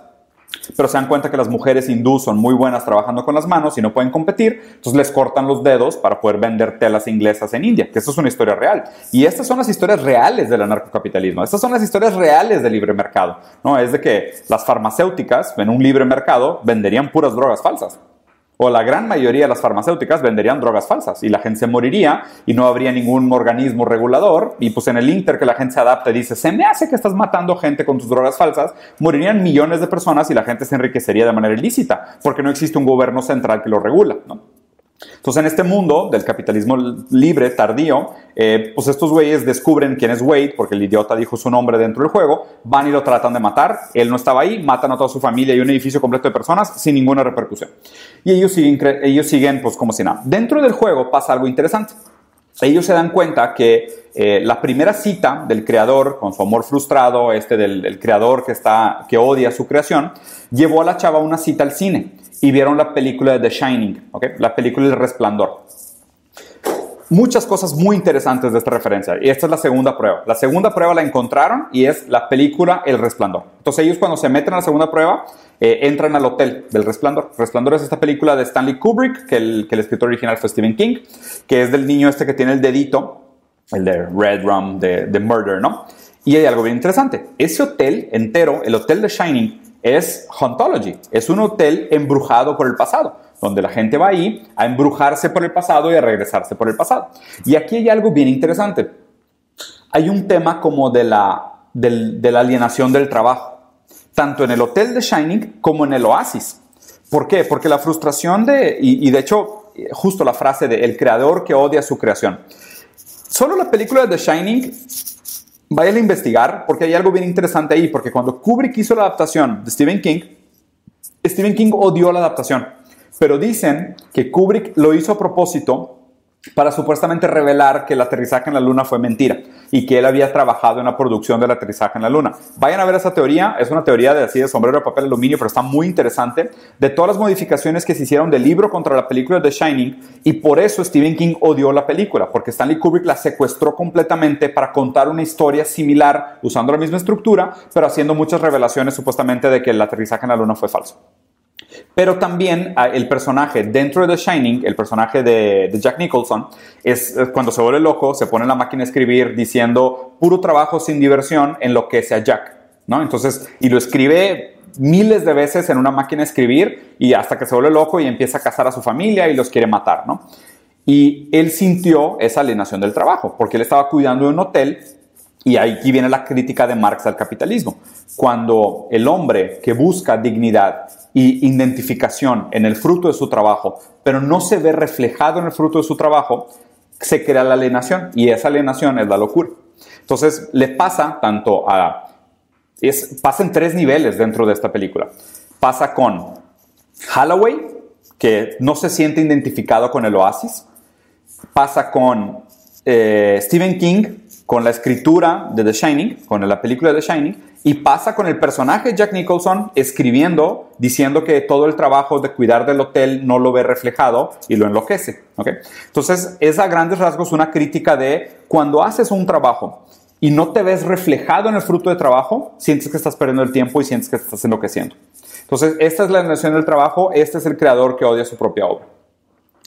pero se dan cuenta que las mujeres hindú son muy buenas trabajando con las manos y no pueden competir, entonces les cortan los dedos para poder vender telas inglesas en India, que eso es una historia real. Y estas son las historias reales del anarcocapitalismo, estas son las historias reales del libre mercado, ¿no? Es de que las farmacéuticas en un libre mercado venderían puras drogas falsas o la gran mayoría de las farmacéuticas venderían drogas falsas y la gente se moriría y no habría ningún organismo regulador y pues en el inter que la gente se adapta y dice, se me hace que estás matando gente con tus drogas falsas, morirían millones de personas y la gente se enriquecería de manera ilícita porque no existe un gobierno central que lo regula. ¿no? Entonces, en este mundo del capitalismo libre, tardío, eh, pues estos güeyes descubren quién es Wade, porque el idiota dijo su nombre dentro del juego, van y lo tratan de matar, él no estaba ahí, matan a toda su familia y un edificio completo de personas sin ninguna repercusión. Y ellos siguen, ellos siguen pues como si nada. Dentro del juego pasa algo interesante. Ellos se dan cuenta que eh, la primera cita del creador, con su amor frustrado, este del, creador que, está, que odia su creación, llevó a la chava una cita al cine y vieron la película de The Shining, ¿okay? la película El Resplandor. Muchas cosas muy interesantes de esta referencia. Y esta es la segunda prueba. La segunda prueba la encontraron y es la película El Resplandor. Entonces ellos cuando se meten a la segunda prueba, eh, entran al hotel del Resplandor. Resplandor es esta película de Stanley Kubrick, que el, que el escritor original fue Stephen King, que es del niño este que tiene el dedito, el de Red Rum, de, de Murder, ¿no? Y hay algo bien interesante. Ese hotel entero, el hotel de Shining, es Hauntology. Es un hotel embrujado por el pasado, donde la gente va ahí a embrujarse por el pasado y a regresarse por el pasado. Y aquí hay algo bien interesante. Hay un tema como de la, de la alienación del trabajo, tanto en el hotel de Shining como en el Oasis. ¿Por qué? Porque la frustración de, y, de hecho, justo la frase de el creador que odia su creación. Solo la película de The Shining vayan a investigar porque hay algo bien interesante ahí, porque cuando Kubrick hizo la adaptación de Stephen King, Stephen King odió la adaptación, pero dicen que Kubrick lo hizo a propósito para supuestamente revelar que el aterrizaje en la Luna fue mentira y que él había trabajado en la producción del aterrizaje en la Luna. Vayan a ver esa teoría, es una teoría de así de sombrero de papel aluminio, pero está muy interesante, de todas las modificaciones que se hicieron del libro contra la película The Shining y por eso Stephen King odió la película, porque Stanley Kubrick la secuestró completamente para contar una historia similar usando la misma estructura, pero haciendo muchas revelaciones supuestamente de que el aterrizaje en la Luna fue falso. Pero también ah, el personaje dentro de The Shining, el personaje de, Jack Nicholson, es cuando se vuelve loco, se pone en la máquina a escribir diciendo puro trabajo sin diversión enloquece a Jack, ¿no? Entonces, y lo escribe miles de veces en una máquina a escribir y hasta que se vuelve loco y empieza a cazar a su familia y los quiere matar, ¿no? Y él sintió esa alienación del trabajo, porque él estaba cuidando de un hotel y aquí viene la crítica de Marx al capitalismo. Cuando el hombre que busca dignidad y identificación en el fruto de su trabajo, pero no se ve reflejado en el fruto de su trabajo, se crea la alienación y esa alienación es la locura. Entonces le pasa tanto a... Es, pasa en tres niveles dentro de esta película. Pasa con Holloway, que no se siente identificado con el oasis. Pasa con eh, Stephen King, con la escritura de The Shining, con la película de The Shining y pasa con el personaje Jack Nicholson escribiendo, diciendo que todo el trabajo de cuidar del hotel no lo ve reflejado y lo enloquece. ¿okay? Entonces, es a grandes rasgos una crítica de cuando haces un trabajo y no te ves reflejado en el fruto de trabajo, sientes que estás perdiendo el tiempo y sientes que estás enloqueciendo. Entonces, esta es la nación del trabajo, este es el creador que odia su propia obra.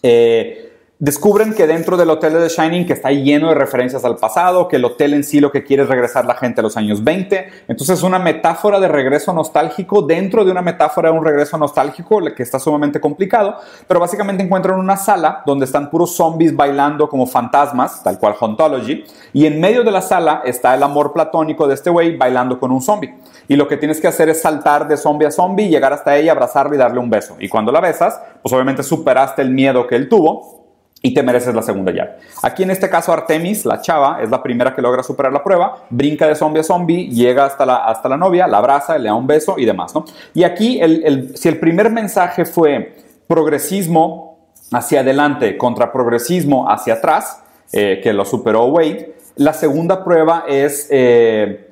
Eh, Descubren que dentro del hotel de The Shining, que está lleno de referencias al pasado, que el hotel en sí lo que quiere es regresar la gente a los años 20. Entonces, es una metáfora de regreso nostálgico dentro de una metáfora de un regreso nostálgico, que está sumamente complicado. Pero básicamente encuentran una sala donde están puros zombies bailando como fantasmas, tal cual Hauntology. Y en medio de la sala está el amor platónico de este güey bailando con un zombie. Y lo que tienes que hacer es saltar de zombie a zombie, llegar hasta ella, abrazarla y darle un beso. Y cuando la besas, pues obviamente superaste el miedo que él tuvo y te mereces la segunda llave. Aquí en este caso Artemis, la chava, es la primera que logra superar la prueba, brinca de zombie a zombie, llega hasta la, hasta la novia, la abraza, le da un beso y demás, ¿no? Y aquí, el, si el primer mensaje fue progresismo hacia adelante contra progresismo hacia atrás, eh, que lo superó Wade, la segunda prueba es eh,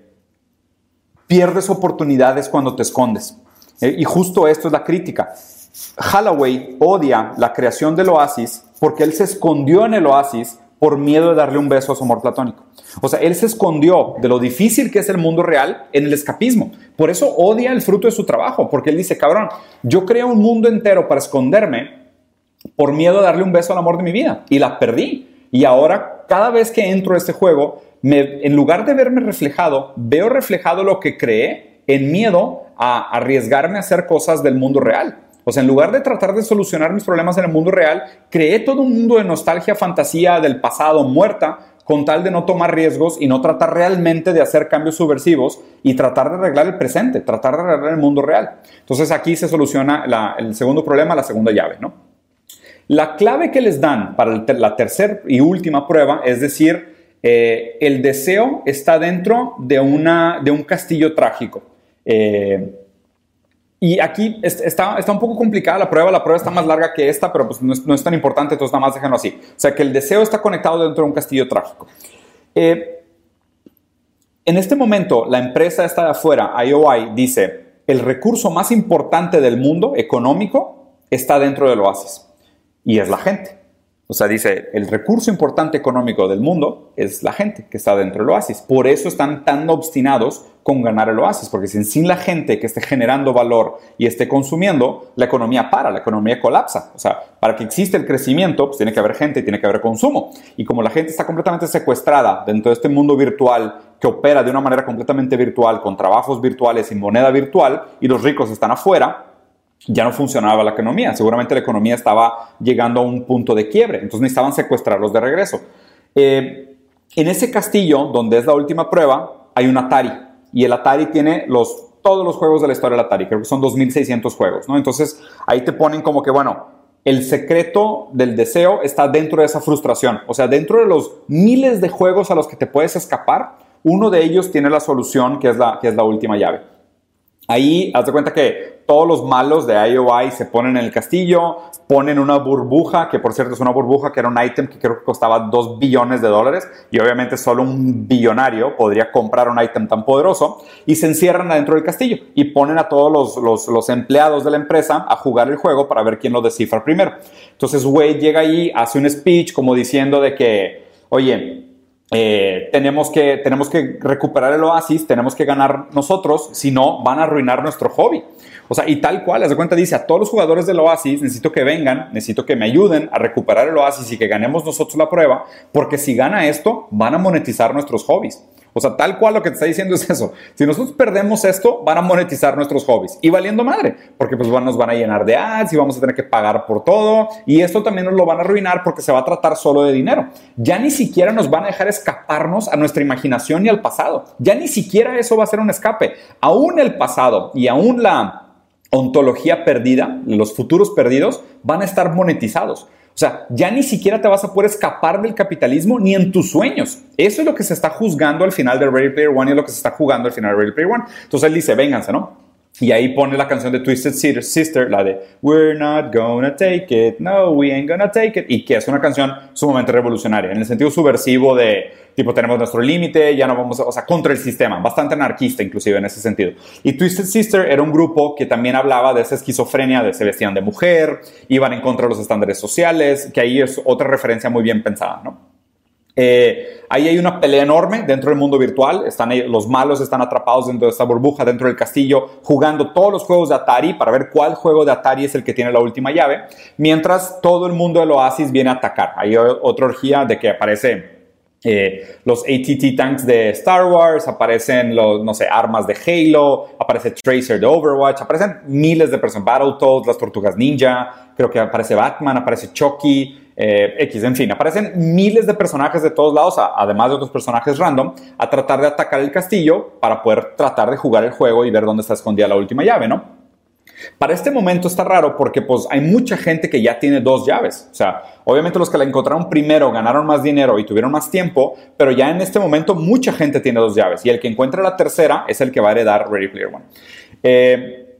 pierdes oportunidades cuando te escondes. Eh, y justo esto es la crítica. Holloway odia la creación del oasis porque él se escondió en el oasis por miedo de darle un beso a su amor platónico. O sea, él se escondió de lo difícil que es el mundo real en el escapismo. Por eso odia el fruto de su trabajo, porque él dice, cabrón, yo creé un mundo entero para esconderme por miedo de darle un beso al amor de mi vida y la perdí. Y ahora, cada vez que entro a este juego, en lugar de verme reflejado, veo reflejado lo que creé en miedo a arriesgarme a hacer cosas del mundo real. O sea, en lugar de tratar de solucionar mis problemas en el mundo real, creé todo un mundo de nostalgia, fantasía del pasado muerta, con tal de no tomar riesgos y no tratar realmente de hacer cambios subversivos y tratar de arreglar el presente, tratar de arreglar el mundo real. Entonces aquí se soluciona el segundo problema, la segunda llave, ¿no? La clave que les dan para la tercera y última prueba es decir, eh, el deseo está dentro de, una, de un castillo trágico. Eh, y aquí está, está un poco complicada la prueba, la prueba está más larga que esta, pero pues no es, tan importante, entonces nada más déjenlo así. O sea que el deseo está conectado dentro de un castillo trágico. Eh, en este momento, la empresa esta de afuera, IOI, dice, el recurso más importante del mundo económico está dentro del oasis, y es la gente. O sea, dice, el recurso importante económico del mundo es la gente que está dentro del oasis. Por eso están tan obstinados con ganar el oasis, porque sin, sin la gente que esté generando valor y esté consumiendo, la economía para, la economía colapsa. O sea, para que exista el crecimiento, pues tiene que haber gente y tiene que haber consumo. Y como la gente está completamente secuestrada dentro de este mundo virtual que opera de una manera completamente virtual, con trabajos virtuales y moneda virtual, y los ricos están afuera, ya no funcionaba la economía. Seguramente la economía estaba llegando a un punto de quiebre, entonces necesitaban secuestrarlos de regreso. Eh, en ese castillo, donde es la última prueba, hay un Atari y el Atari tiene los, todos los juegos de la historia del Atari, creo que son 2.600 juegos, ¿no? Entonces ahí te ponen como que, bueno, el secreto del deseo está dentro de esa frustración, o sea, dentro de los miles de juegos a los que te puedes escapar, uno de ellos tiene la solución que es la, que es la última llave. Ahí, haz de cuenta que todos los malos de IOI se ponen en el castillo, ponen una burbuja, que por cierto es una burbuja que era un ítem que creo que costaba 2 billones de dólares, y obviamente solo un billonario podría comprar un ítem tan poderoso, y se encierran adentro del castillo y ponen a todos los, los, los empleados de la empresa a jugar el juego para ver quién lo descifra primero. Entonces Wade llega ahí, hace un speech como diciendo de que, oye, eh, tenemos, que, tenemos que recuperar el oasis, tenemos que ganar nosotros, si no, van a arruinar nuestro hobby. O sea, y tal cual, haz de cuenta, dice a todos los jugadores del oasis, necesito que vengan, necesito que me ayuden a recuperar el oasis y que ganemos nosotros la prueba, porque si gana esto, van a monetizar nuestros hobbies. O sea, tal cual lo que te está diciendo es eso. Si nosotros perdemos esto, van a monetizar nuestros hobbies. Y valiendo madre, porque pues nos van a llenar de ads y vamos a tener que pagar por todo. Y esto también nos lo van a arruinar porque se va a tratar solo de dinero. Ya ni siquiera nos van a dejar escaparnos a nuestra imaginación y al pasado. Ya ni siquiera eso va a ser un escape. Aún el pasado y aún la ontología perdida, los futuros perdidos, van a estar monetizados. O sea, ya ni siquiera te vas a poder escapar del capitalismo ni en tus sueños. Eso es lo que se está juzgando al final de Ready Player One y es lo que se está jugando al final de Ready Player One. Entonces él dice, vénganse, ¿no? Y ahí pone la canción de Twisted Sister, la de We're not gonna take it, no, we ain't gonna take it, y que es una canción sumamente revolucionaria, en el sentido subversivo de, tipo, tenemos nuestro límite, ya no vamos, a, o sea, contra el sistema, bastante anarquista inclusive en ese sentido. Y Twisted Sister era un grupo que también hablaba de esa esquizofrenia de se vestían de mujer, iban en contra de los estándares sociales, que ahí es otra referencia muy bien pensada, ¿no? Eh, ahí hay una pelea enorme dentro del mundo virtual. Están los malos están atrapados dentro de esta burbuja, dentro del castillo, jugando todos los juegos de Atari para ver cuál juego de Atari es el que tiene la última llave, mientras todo el mundo del Oasis viene a atacar. Hay otra orgía de que aparece eh, los ATT tanks de Star Wars, aparecen los, no sé, armas de Halo, aparece Tracer de Overwatch, aparecen miles de personas, Battletoads, las Tortugas Ninja, creo que aparece Batman, aparece Chucky, eh, X, en fin, aparecen miles de personajes de todos lados, además de otros personajes random, a tratar de atacar el castillo para poder tratar de jugar el juego y ver dónde está escondida la última llave, ¿no? Para este momento está raro porque pues hay mucha gente que ya tiene dos llaves. O sea, obviamente los que la encontraron primero ganaron más dinero y tuvieron más tiempo, pero ya en este momento mucha gente tiene dos llaves y el que encuentra la tercera es el que va a heredar Ready Player One. Eh,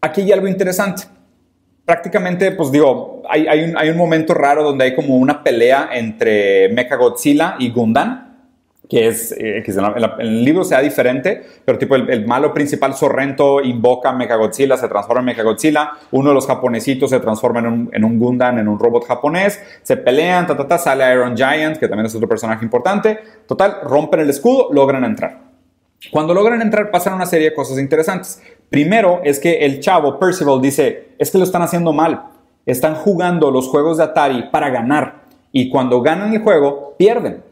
aquí hay algo interesante prácticamente, pues digo, hay, un, momento raro donde hay como una pelea entre Mechagodzilla y Gundam, que es, eh, en, el libro sea diferente, pero tipo el, malo principal Sorrento invoca a Mechagodzilla, se transforma en Mechagodzilla, uno de los japonesitos se transforma en un, en un Gundam, en un robot japonés, se pelean, ta, ta, ta, sale Iron Giant, que también es otro personaje importante, total, rompen el escudo, logran entrar. Cuando logran entrar pasan una serie de cosas interesantes. Primero es que el chavo Percival dice, es que lo están haciendo mal. Están jugando los juegos de Atari para ganar. Y cuando ganan el juego, pierden.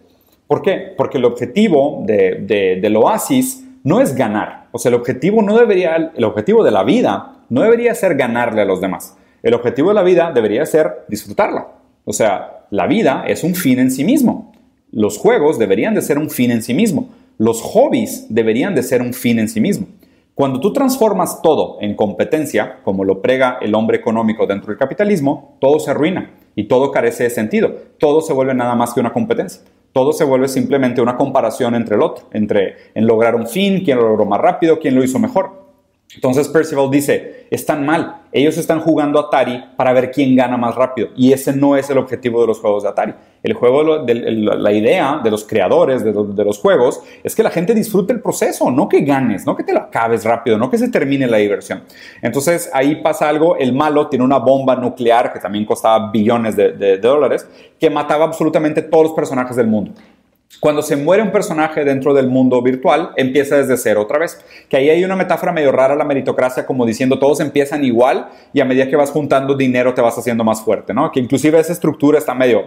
¿Por qué? Porque el objetivo de, del Oasis no es ganar. O sea, el objetivo no debería, el objetivo de la vida no debería ser ganarle a los demás. El objetivo de la vida debería ser disfrutarla. O sea, la vida es un fin en sí mismo. Los juegos deberían de ser un fin en sí mismo. Los hobbies deberían de ser un fin en sí mismo. Cuando tú transformas todo en competencia, como lo prega el hombre económico dentro del capitalismo, todo se arruina y todo carece de sentido. Todo se vuelve nada más que una competencia. Todo se vuelve simplemente una comparación entre el otro, entre en lograr un fin, quién lo logró más rápido, quién lo hizo mejor. Entonces Percival dice, están mal, ellos están jugando Atari para ver quién gana más rápido y ese no es el objetivo de los juegos de Atari. El juego, de, la idea de los creadores de, los juegos es que la gente disfrute el proceso, no que ganes, no que te lo acabes rápido, no que se termine la diversión. Entonces ahí pasa algo, el malo tiene una bomba nuclear que también costaba billones de dólares, que mataba absolutamente todos los personajes del mundo. Cuando se muere un personaje dentro del mundo virtual, empieza desde cero otra vez. Que ahí hay una metáfora medio rara, la meritocracia, como diciendo todos empiezan igual y a medida que vas juntando dinero te vas haciendo más fuerte, ¿no? Que inclusive esa estructura está medio,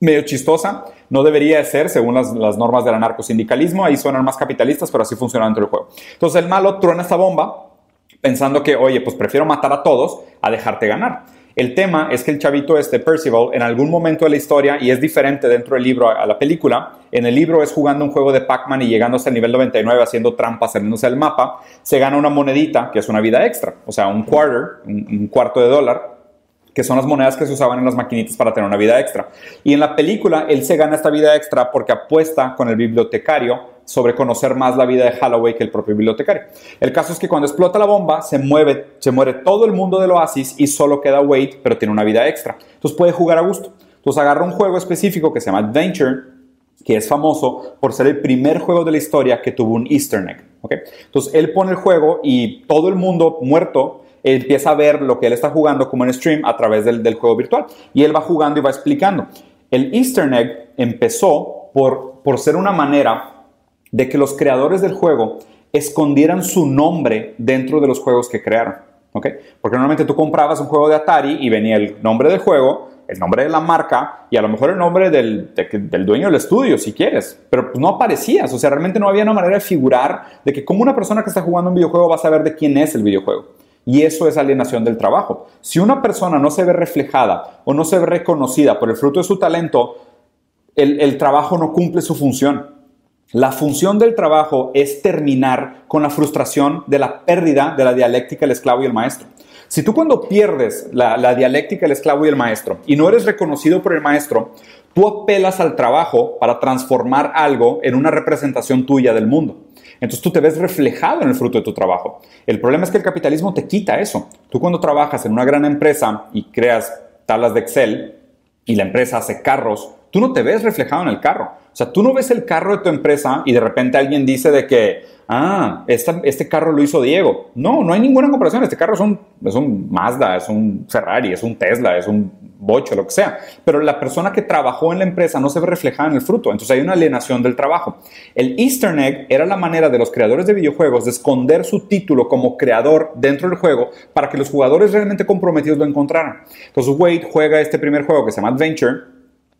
medio chistosa. No debería ser, según las, las normas del anarcosindicalismo, ahí suenan más capitalistas, pero así funciona dentro del juego. Entonces el malo truena esta bomba pensando que, oye, pues prefiero matar a todos a dejarte ganar. El tema es que el chavito este, Percival, en algún momento de la historia, y es diferente dentro del libro a la película, en el libro es jugando un juego de Pac-Man y llegando hasta el nivel 99 haciendo trampas, saliéndose del mapa, se gana una monedita, que es una vida extra, o sea, un quarter, un cuarto de dólar, que son las monedas que se usaban en las maquinitas para tener una vida extra. Y en la película, él se gana esta vida extra porque apuesta con el bibliotecario sobre conocer más la vida de Holloway que el propio bibliotecario. El caso es que cuando explota la bomba, se, mueve, se muere todo el mundo del oasis y solo queda Wade, pero tiene una vida extra. Entonces puede jugar a gusto. Entonces agarra un juego específico que se llama Adventure, que es famoso por ser el primer juego de la historia que tuvo un easter egg. ¿okay? Entonces él pone el juego y todo el mundo muerto empieza a ver lo que él está jugando como en stream a través del, juego virtual. Y él va jugando y va explicando. El Easter egg empezó por, por ser una manera de que los creadores del juego escondieran su nombre dentro de los juegos que crearon. ¿okay? Porque normalmente tú comprabas un juego de Atari y venía el nombre del juego, el nombre de la marca y a lo mejor el nombre del, del dueño del estudio, si quieres. Pero pues, no aparecías, o sea, realmente no había una manera de figurar de que como una persona que está jugando un videojuego va a saber de quién es el videojuego. Y eso es alienación del trabajo. Si una persona no se ve reflejada o no se ve reconocida por el fruto de su talento, el, trabajo no cumple su función. La función del trabajo es terminar con la frustración de la pérdida de la dialéctica del esclavo y el maestro. Si tú cuando pierdes la, la dialéctica del esclavo y el maestro y no eres reconocido por el maestro, tú apelas al trabajo para transformar algo en una representación tuya del mundo. Entonces tú te ves reflejado en el fruto de tu trabajo. El problema es que el capitalismo te quita eso. Tú cuando trabajas en una gran empresa y creas tablas de Excel y la empresa hace carros, tú no te ves reflejado en el carro. O sea, tú no ves el carro de tu empresa y de repente alguien dice de que, ah, este carro lo hizo Diego. No, no hay ninguna comparación. Este carro es un, es un Mazda, es un Ferrari, es un Tesla, es un bocho, lo que sea. Pero la persona que trabajó en la empresa no se ve reflejada en el fruto. Entonces hay una alienación del trabajo. El Easter egg era la manera de los creadores de videojuegos de esconder su título como creador dentro del juego para que los jugadores realmente comprometidos lo encontraran. Entonces Wade juega este primer juego que se llama Adventure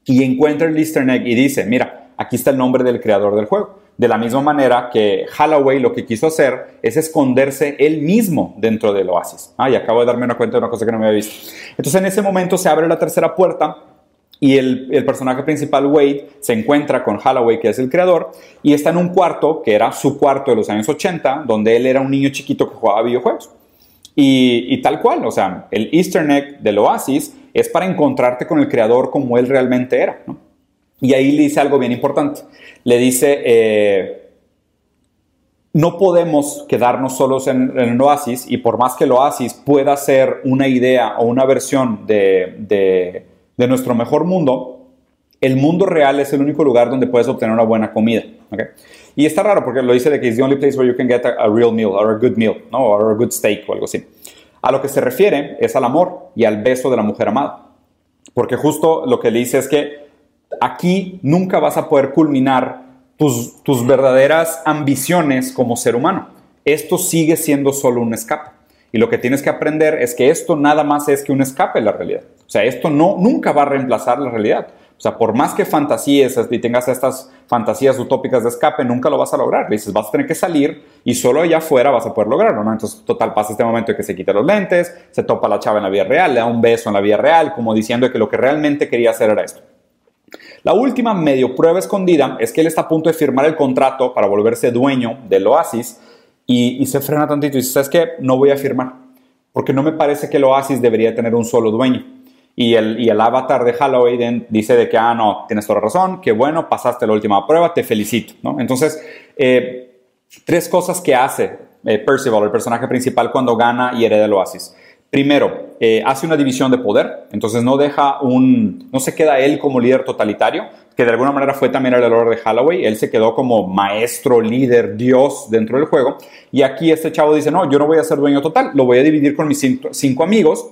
y encuentra el Easter egg y dice, mira, aquí está el nombre del creador del juego. De la misma manera que Holloway lo que quiso hacer es esconderse él mismo dentro del oasis. Ah, y acabo de darme una cuenta de una cosa que no me había visto. Entonces en ese momento se abre la tercera puerta y el, personaje principal, Wade, se encuentra con Holloway, que es el creador, y está en un cuarto, que era su cuarto de los años 80, donde él era un niño chiquito que jugaba videojuegos. Y, tal cual, o sea, el Easter egg del Oasis es para encontrarte con el creador como él realmente era. Y ahí le dice algo bien importante. Le dice, eh, no podemos quedarnos solos en, el oasis y por más que el oasis pueda ser una idea o una versión de, nuestro mejor mundo, el mundo real es el único lugar donde puedes obtener una buena comida. Y está raro porque lo dice de que es the only place where you can get a, real meal or a good meal, ¿no? or a good steak o algo así. A lo que se refiere es al amor y al beso de la mujer amada. Porque justo lo que le dice es que aquí nunca vas a poder culminar tus, tus verdaderas ambiciones como ser humano. Esto sigue siendo solo un escape. Y lo que tienes que aprender es que esto nada más es que un escape de la realidad. O sea, esto no, nunca va a reemplazar la realidad. O sea, por más que fantasíes y tengas estas fantasías utópicas de escape, nunca lo vas a lograr. dices, vas a tener que salir y solo allá afuera vas a poder lograrlo, ¿no? Entonces, total, pasa este momento de que se quita los lentes, se topa la chava en la vida real, le da un beso en la vida real, como diciendo que lo que realmente quería hacer era esto. La última medio prueba escondida es que él está a punto de firmar el contrato para volverse dueño del Oasis y, se frena tantito y dice, ¿sabes qué? No voy a firmar, porque no me parece que el Oasis debería tener un solo dueño. Y el, y el avatar de Halloween dice de que, ah, no, tienes toda razón, que bueno, pasaste la última prueba, te felicito. Entonces, eh, tres cosas que hace eh, Percival, el personaje principal, cuando gana y hereda el Oasis. Primero, eh, hace una división de poder, entonces no deja un, no se queda él como líder totalitario, que de alguna manera fue también el error de Holloway, él se quedó como maestro, líder, dios dentro del juego, y aquí este chavo dice, no, yo no voy a ser dueño total, lo voy a dividir con mis cinco amigos,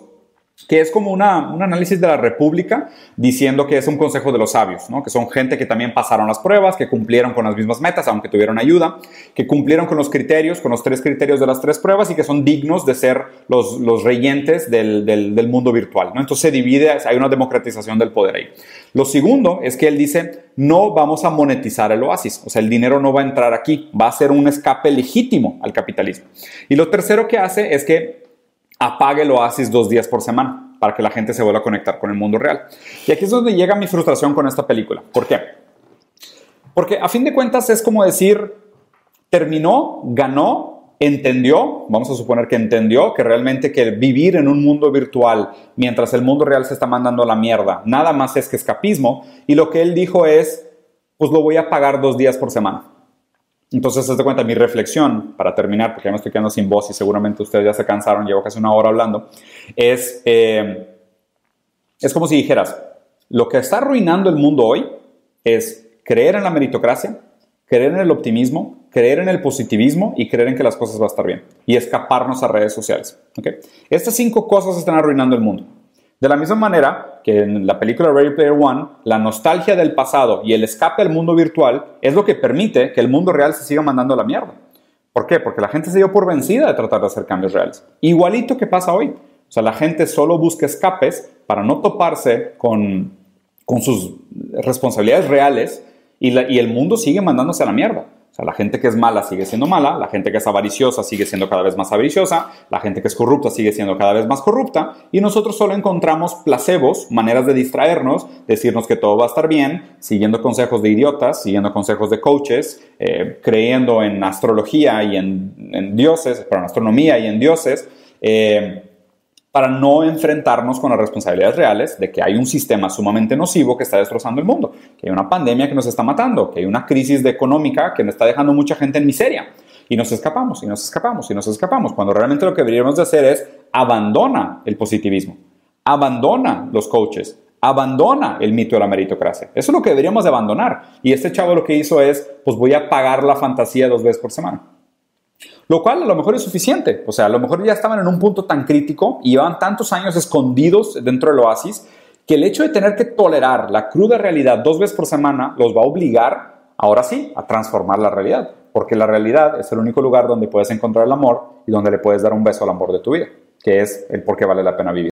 que es como una, un análisis de la República diciendo que es un consejo de los sabios, ¿no? que son gente que también pasaron las pruebas, que cumplieron con las mismas metas, aunque tuvieron ayuda, que cumplieron con los criterios, con los tres criterios de las tres pruebas y que son dignos de ser los, los reyentes del, del, mundo virtual. ¿no? Entonces se divide, hay una democratización del poder ahí. Lo segundo es que él dice, no vamos a monetizar el oasis, o sea, el dinero no va a entrar aquí, va a ser un escape legítimo al capitalismo. Y lo tercero que hace es que apague el oasis dos días por semana para que la gente se vuelva a conectar con el mundo real. Y aquí es donde llega mi frustración con esta película. ¿Por qué? Porque a fin de cuentas es como decir, terminó, ganó, entendió, vamos a suponer que entendió que realmente que vivir en un mundo virtual mientras el mundo real se está mandando a la mierda, nada más es que escapismo, y lo que él dijo es, pues lo voy a pagar dos días por semana. Entonces, de cuenta, mi reflexión, para terminar, porque ya me estoy quedando sin voz y seguramente ustedes ya se cansaron, llevo casi una hora hablando, es, eh, es como si dijeras, lo que está arruinando el mundo hoy es creer en la meritocracia, creer en el optimismo, creer en el positivismo y creer en que las cosas van a estar bien y escaparnos a redes sociales. ¿okay? Estas cinco cosas están arruinando el mundo. De la misma manera que en la película Ready Player One, la nostalgia del pasado y el escape al mundo virtual es lo que permite que el mundo real se siga mandando a la mierda. ¿Por qué? Porque la gente se dio por vencida de tratar de hacer cambios reales. Igualito que pasa hoy. O sea, la gente solo busca escapes para no toparse con, con sus responsabilidades reales y, y el mundo sigue mandándose a la mierda. O sea, la gente que es mala sigue siendo mala, la gente que es avariciosa sigue siendo cada vez más avariciosa, la gente que es corrupta sigue siendo cada vez más corrupta, y nosotros solo encontramos placebos, maneras de distraernos, decirnos que todo va a estar bien, siguiendo consejos de idiotas, siguiendo consejos de coaches, eh, creyendo en astrología y en, dioses, pero en astronomía y en dioses. Eh, para no enfrentarnos con las responsabilidades reales de que hay un sistema sumamente nocivo que está destrozando el mundo, que hay una pandemia que nos está matando, que hay una crisis de económica que nos está dejando mucha gente en miseria. Y nos escapamos, y nos escapamos, y nos escapamos, cuando realmente lo que deberíamos de hacer es abandona el positivismo, abandona los coaches, abandona el mito de la meritocracia. Eso es lo que deberíamos de abandonar. Y este chavo lo que hizo es, pues voy a pagar la fantasía dos veces por semana. Lo cual a lo mejor es suficiente. O sea, a lo mejor ya estaban en un punto tan crítico y llevaban tantos años escondidos dentro del oasis que el hecho de tener que tolerar la cruda realidad dos veces por semana los va a obligar, ahora sí, a transformar la realidad. Porque la realidad es el único lugar donde puedes encontrar el amor y donde le puedes dar un beso al amor de tu vida, que es el por qué vale la pena vivir.